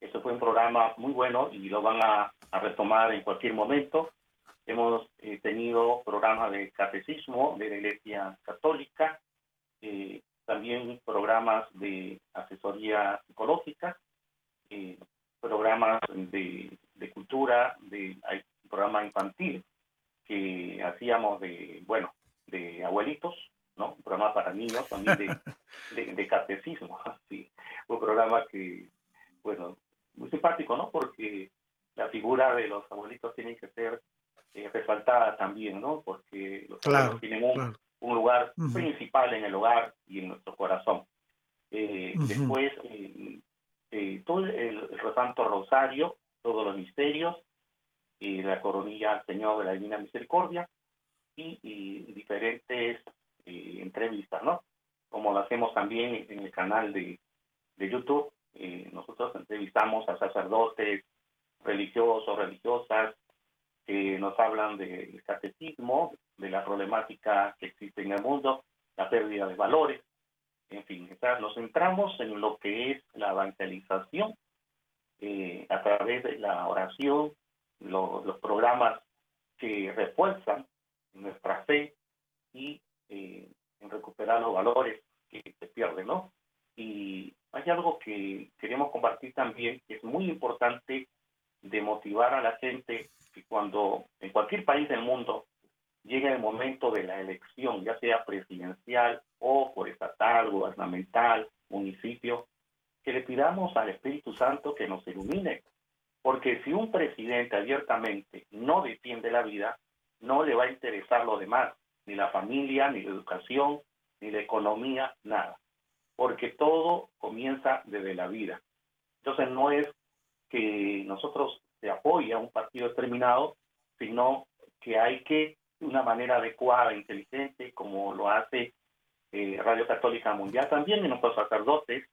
Eso fue un programa muy bueno y lo van a, retomar en cualquier momento. Hemos eh, tenido programas de catecismo de la Iglesia Católica, eh, también programas de asesoría psicológica, eh, programas de, cultura, de hay programa infantil que hacíamos de, bueno, de abuelitos, ¿no? Un programa para niños, también de, de, de catecismo, sí. Un programa que, bueno, muy simpático, ¿no? Porque la figura de los abuelitos tiene que ser eh, resaltada también, ¿no? Porque los abuelos tienen un, lugar principal en el hogar y en nuestro corazón. Eh, después, eh, todo el, Santo Rosario, todos los misterios, y la coronilla al Señor de la Divina Misericordia y, diferentes entrevistas, ¿no? Como lo hacemos también en el canal de, de YouTube. Nosotros entrevistamos a sacerdotes, religiosos, religiosas, que nos hablan del catecismo, de la problemática que existe en el mundo, la pérdida de valores, en fin, nos centramos en lo que es la evangelización eh, a través de la oración, los programas que refuerzan nuestra fe y eh, en recuperar los valores que se pierden, ¿no? Y hay algo que queremos compartir también, que es muy importante de motivar a la gente que cuando en cualquier país del mundo llegue el momento de la elección, ya sea presidencial o por estatal, gubernamental, municipio, que le pidamos al Espíritu Santo que nos ilumine. Porque si un presidente abiertamente no defiende la vida, no le va a interesar lo demás, ni la familia, ni la educación, ni la economía, nada. Porque todo comienza desde la vida. Entonces no es que nosotros se apoya a un partido determinado, sino que hay que, de una manera adecuada, inteligente, como lo hace eh, Radio Católica Mundial, también en nuestros sacerdotes,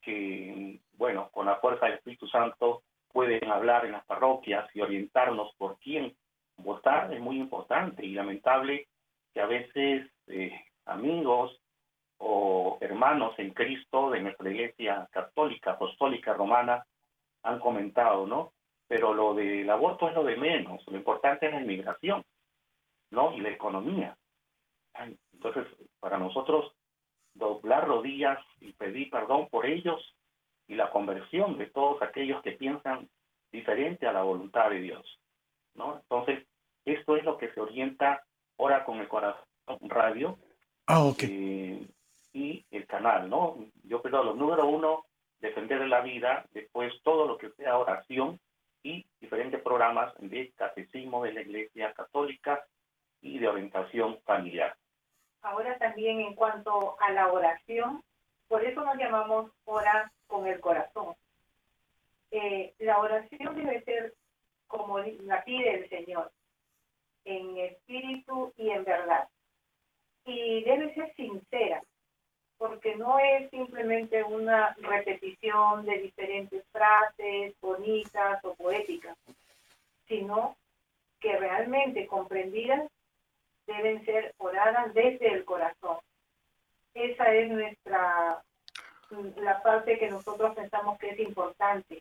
que, bueno, con la fuerza del Espíritu Santo pueden hablar en las parroquias y orientarnos por quién votar, es muy importante y lamentable que a veces eh, amigos o hermanos en Cristo de nuestra iglesia católica, apostólica, romana, han comentado, ¿no? Pero lo del aborto es lo de menos, lo importante es la inmigración, ¿no? Y la economía. Entonces, para nosotros, doblar rodillas y pedir perdón por ellos y la conversión de todos aquellos que piensan diferente a la voluntad de Dios, ¿no? Entonces, esto es lo que se orienta ahora con el corazón radio ah, ok. Eh, y el canal, ¿no? Yo lo número uno, defender la vida, después todo lo que sea oración y diferentes programas de catecismo de la Iglesia Católica y de orientación familiar. Ahora también en cuanto a la oración, por eso nos llamamos orar con el corazón. Eh, la oración debe ser como la pide el Señor, en espíritu y en verdad. Y debe ser sincera, porque no es simplemente una repetición de diferentes frases bonitas o poéticas, sino que realmente comprendidas deben ser oradas desde el corazón. Esa es nuestra la parte que nosotros pensamos que es importante,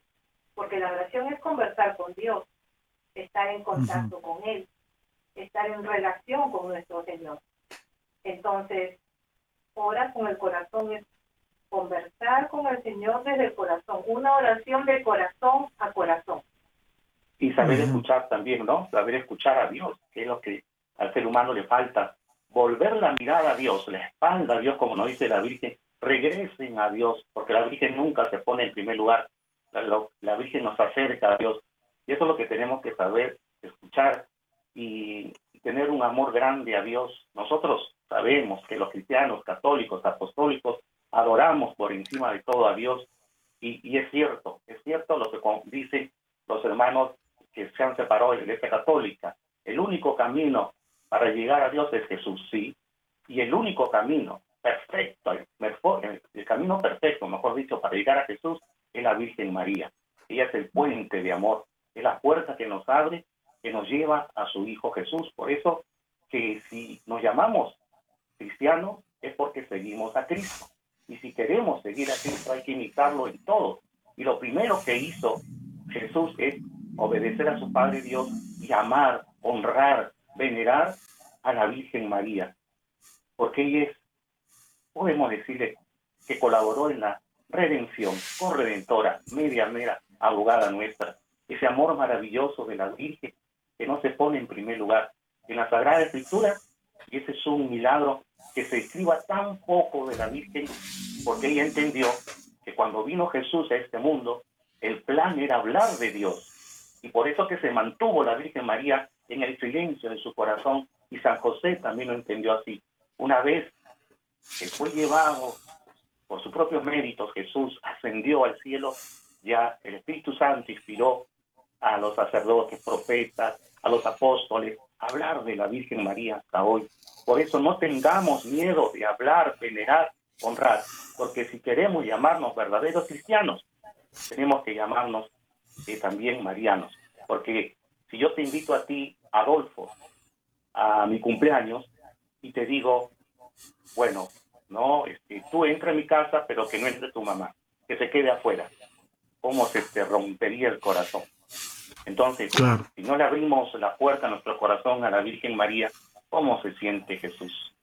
porque la oración es conversar con Dios, estar en contacto con Él, estar en relación con nuestro Señor. Entonces, orar con el corazón es conversar con el Señor desde el corazón, una oración de corazón a corazón. Y saber escuchar también, ¿no? Saber escuchar a Dios, que es lo que al ser humano le falta. Volver la mirada a Dios, la espalda a Dios, como nos dice la Virgen, regresen a Dios, porque la Virgen nunca se pone en primer lugar. La, la Virgen nos acerca a Dios. Y eso es lo que tenemos que saber, escuchar y tener un amor grande a Dios. Nosotros sabemos que los cristianos, católicos, apostólicos, adoramos por encima de todo a Dios. Y, es cierto, es cierto lo que dicen los hermanos que se han separado de la Iglesia Católica. El único camino para llegar a Dios es Jesús, sí. Y el único camino perfecto, el, el camino perfecto, mejor dicho, para llegar a Jesús es la Virgen María. Ella es el puente de amor, es la puerta que nos abre, que nos lleva a su Hijo Jesús. Por eso que si nos llamamos cristianos es porque seguimos a Cristo. Y si queremos seguir a Cristo hay que imitarlo en todo. Y lo primero que hizo Jesús es obedecer a su Padre Dios y amar, honrar, venerar a la Virgen María. Porque ella es, podemos decirle, que colaboró en la redención, corredentora, media mera, abogada nuestra. Ese amor maravilloso de la Virgen que no se pone en primer lugar. En la Sagrada Escritura, y ese es un milagro que se escriba tan poco de la Virgen, porque ella entendió que cuando vino Jesús a este mundo, El plan era hablar de Dios. Y por eso que se mantuvo la Virgen María en el silencio de su corazón y San José también lo entendió así. Una vez que fue llevado por sus propios méritos, Jesús ascendió al cielo, ya el Espíritu Santo inspiró a los sacerdotes, profetas, a los apóstoles, a hablar de la Virgen María hasta hoy. Por eso no tengamos miedo de hablar, venerar, honrar, porque si queremos llamarnos verdaderos cristianos, tenemos que llamarnos eh, también marianos. Porque si yo te invito a ti, Adolfo, a mi cumpleaños, y te digo, bueno, no, este, tú entra en mi casa, pero que no entre tu mamá, que se quede afuera. ¿Cómo se te rompería el corazón? Entonces, si no le abrimos la puerta a nuestro corazón a la Virgen María, ¿cómo se siente Jesús?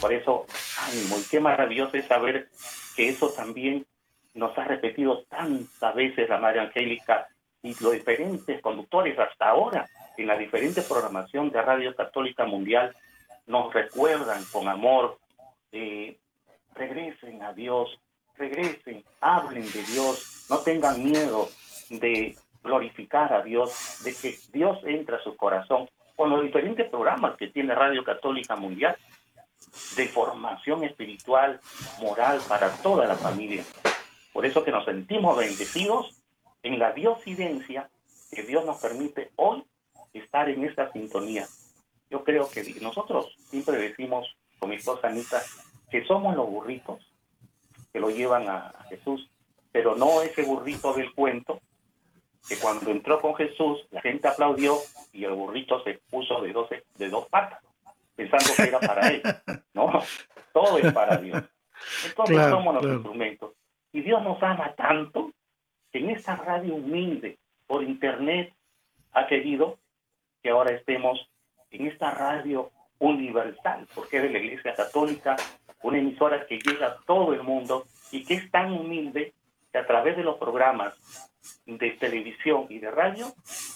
Por eso, ánimo, y qué maravilloso es saber que eso también nos ha repetido tantas veces la Madre Angélica y los diferentes conductores hasta ahora en la diferente programación de Radio Católica Mundial nos recuerdan con amor, eh, regresen a Dios, regresen, hablen de Dios, no tengan miedo de glorificar a Dios, de que Dios entre a su corazón con los diferentes programas que tiene Radio Católica Mundial de formación espiritual, moral para toda la familia. Por eso que nos sentimos bendecidos en la diosidencia que Dios nos permite hoy estar en esta sintonía. Yo creo que nosotros siempre decimos con mi esposa Anita que somos los burritos que lo llevan a, Jesús, pero no ese burrito del cuento que cuando entró con Jesús la gente aplaudió y el burrito se puso de, doce, de dos patas, pensando que era para él. No, todo es para Dios. Entonces somos los instrumentos. Y Dios nos ama tanto que en esta radio humilde por internet ha querido que ahora estemos en esta radio universal, porque es de la Iglesia Católica, una emisora que llega a todo el mundo y que es tan humilde que a través de los programas de televisión y de radio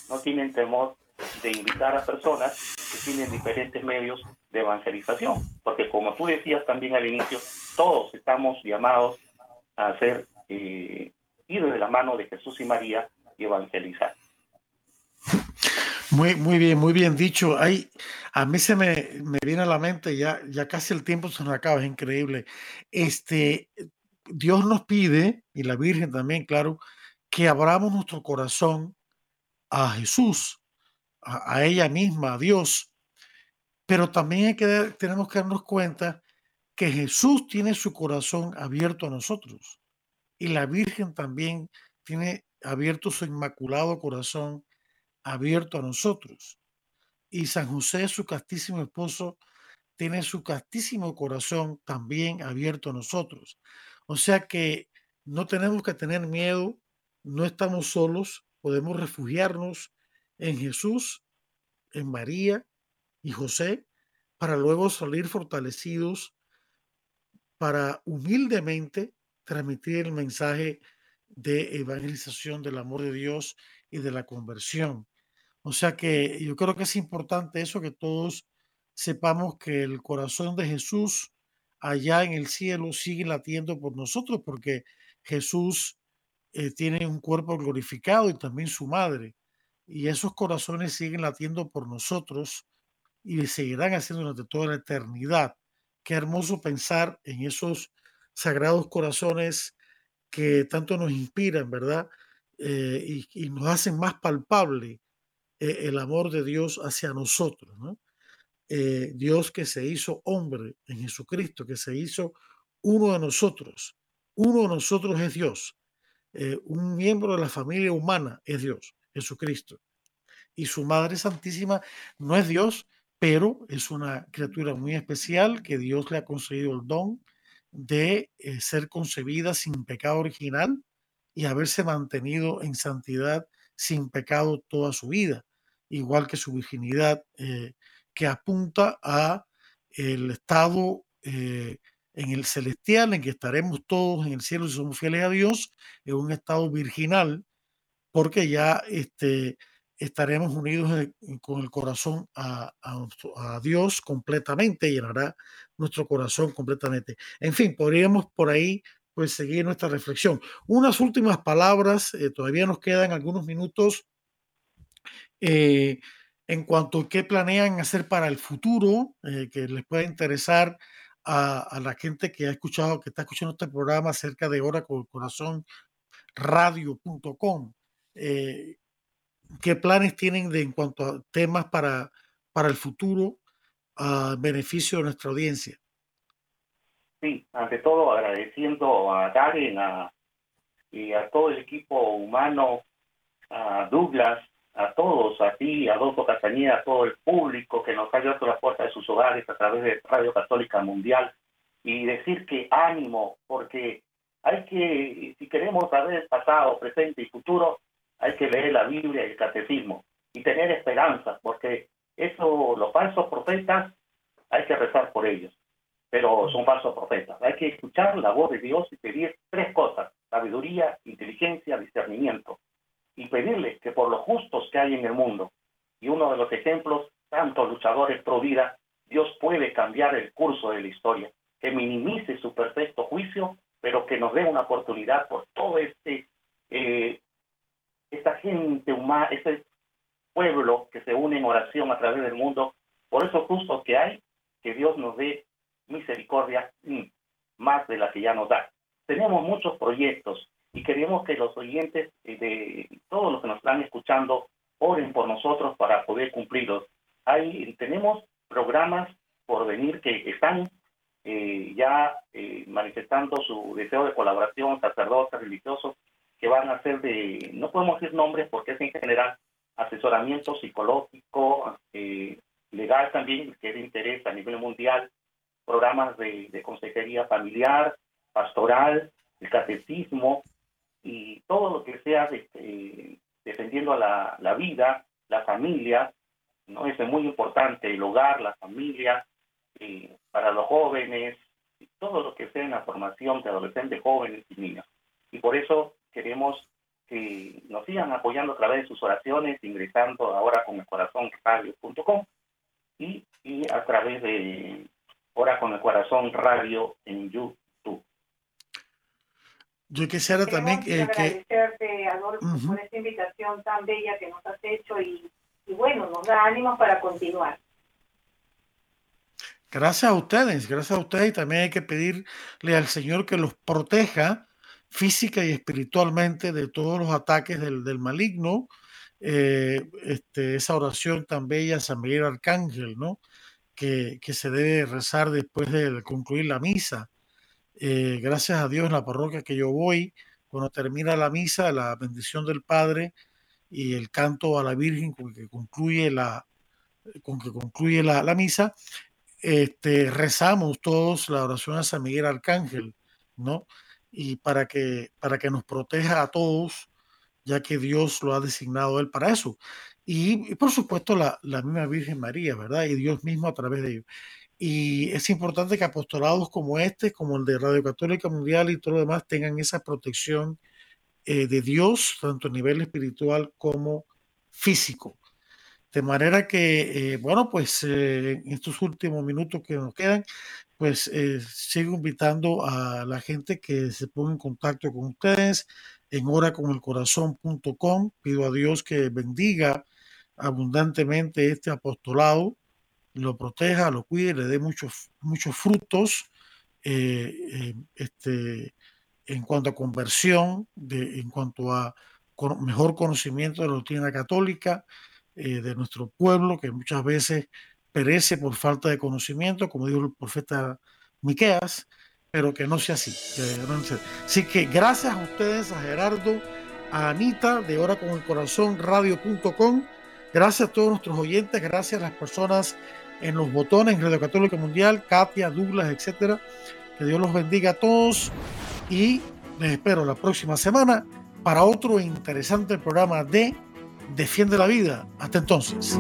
no tienen temor de invitar a personas que tienen diferentes medios de evangelización, porque como tú decías también al inicio, todos estamos llamados a ser eh, ir de la mano de Jesús y María y evangelizar. Muy, muy bien, muy bien dicho. Hay, a mí se me, me, viene a la mente, ya, ya casi el tiempo se nos acaba, es increíble. Este, Dios nos pide, y la Virgen también, claro, que abramos nuestro corazón a Jesús, a, ella misma, a Dios. Pero también hay que, tenemos que darnos cuenta que Jesús tiene su corazón abierto a nosotros. Y la Virgen también tiene abierto su inmaculado corazón abierto a nosotros. Y San José, su castísimo esposo, tiene su castísimo corazón también abierto a nosotros. O sea que no tenemos que tener miedo, no estamos solos, podemos refugiarnos en Jesús, en María y José, para luego salir fortalecidos, para humildemente transmitir el mensaje de evangelización del amor de Dios y de la conversión. O sea que yo creo que es importante eso, que todos sepamos que el corazón de Jesús allá en el cielo sigue latiendo por nosotros, porque Jesús eh, tiene un cuerpo glorificado y también su madre. Y esos corazones siguen latiendo por nosotros y seguirán haciendo durante toda la eternidad. Qué hermoso pensar en esos sagrados corazones que tanto nos inspiran, ¿verdad? Eh, y, y, nos hacen más palpable eh, el amor de Dios hacia nosotros, ¿no? Eh, Dios que se hizo hombre en Jesucristo, que se hizo uno de nosotros. Uno de nosotros es Dios. Eh, un miembro de la familia humana es Dios, Jesucristo. Y su Madre Santísima no es Dios, pero es una criatura muy especial que Dios le ha concedido el don de ser concebida sin pecado original y haberse mantenido en santidad sin pecado toda su vida igual que su virginidad, eh, que apunta a el estado eh, en el celestial, en que estaremos todos en el cielo si somos fieles a Dios, en un estado virginal, porque ya este, estaremos unidos con el corazón a, a, Dios completamente, llenará nuestro corazón completamente. En fin, podríamos por ahí pues seguir nuestra reflexión. Unas últimas palabras, eh, todavía nos quedan algunos minutos eh, en cuanto a qué planean hacer para el futuro, eh, que les pueda interesar a, la gente que ha escuchado, que está escuchando este programa acerca de Hora con Corazón radio.com. ¿Qué planes tienen de, en cuanto a temas para, para el futuro a beneficio de nuestra audiencia? Sí, ante todo agradeciendo a Darren y a todo el equipo humano, a Douglas, a todos, a ti, a Adolfo Castañeda, a todo el público que nos ha abierto las puertas de sus hogares a través de Radio Católica Mundial y decir que ánimo, porque hay que, si queremos saber pasado, presente y futuro, hay que leer la Biblia y el catecismo y tener esperanza, porque eso, los falsos profetas, hay que rezar por ellos pero son falsos profetas. Hay que escuchar la voz de Dios y pedir tres cosas, sabiduría, inteligencia, discernimiento, y pedirle que por los justos que hay en el mundo, y uno de los ejemplos, tantos luchadores pro vida, Dios puede cambiar el curso de la historia, que minimice su perfecto juicio, pero que nos dé una oportunidad por todo este, eh, esta gente humana, este pueblo que se une en oración a través del mundo, por esos justos que hay, que Dios nos dé misericordia más de la que ya nos da. Tenemos muchos proyectos y queremos que los oyentes de todos los que nos están escuchando oren por nosotros para poder cumplirlos. Hay, tenemos programas por venir que están eh, ya eh, manifestando su deseo de colaboración, sacerdotes, religiosos, que van a ser de, no podemos decir nombres porque es en general asesoramiento psicológico, eh, legal también, que es de interés a nivel mundial, programas de, consejería familiar, pastoral, el catecismo y todo lo que sea de, defendiendo a la, vida, la familia, ¿no? es muy importante, el hogar, la familia, eh, para los jóvenes, todo lo que sea en la formación de adolescentes, jóvenes y niños. Y por eso queremos que nos sigan apoyando a través de sus oraciones, ingresando ahora con el corazón radio.com y, y a través de Hora con el Corazón Radio en YouTube. Yo quisiera también que... Agradecerte, Adolfo, por esta invitación tan bella que nos has hecho y, bueno, nos da ánimo para continuar. Gracias a ustedes, gracias a ustedes y también hay que pedirle al Señor que los proteja física y espiritualmente de todos los ataques del, del maligno. Eh, este, esa oración tan bella, San Miguel Arcángel, ¿no? que, se debe rezar después de concluir la misa. Eh, gracias a Dios en la parroquia que yo voy, cuando termina la misa, la bendición del Padre y el canto a la Virgen con que concluye la, con que concluye la, misa, este, rezamos todos la oración a San Miguel Arcángel, ¿no? Y para que, para que nos proteja a todos, ya que Dios lo ha designado él para eso y, por supuesto la, la, misma Virgen María, ¿verdad? Y Dios mismo a través de ellos. Y es importante que apostolados como este, como el de Radio Católica Mundial y todo lo demás, tengan esa protección eh, de Dios, tanto a nivel espiritual como físico. De manera que, eh, bueno, pues eh, en estos últimos minutos que nos quedan, pues sigo invitando a la gente que se ponga en contacto con ustedes en oraconelcorazón.com. Pido a Dios que bendiga abundantemente este apostolado, lo proteja, lo cuide, le dé muchos, muchos frutos eh, eh, este, en cuanto a conversión, en cuanto a mejor conocimiento de la doctrina católica eh, de nuestro pueblo, que muchas veces perece por falta de conocimiento, como dijo el profeta Miqueas, pero que no sea así. Así que gracias a ustedes, a Gerardo, a Anita de Hora con el Corazón Radio.com Gracias a todos nuestros oyentes, gracias a las personas en los botones en Radio Católica Mundial, Katia, Douglas, etcétera. Que Dios los bendiga a todos y les espero la próxima semana para otro interesante programa de Defiende la Vida. Hasta entonces.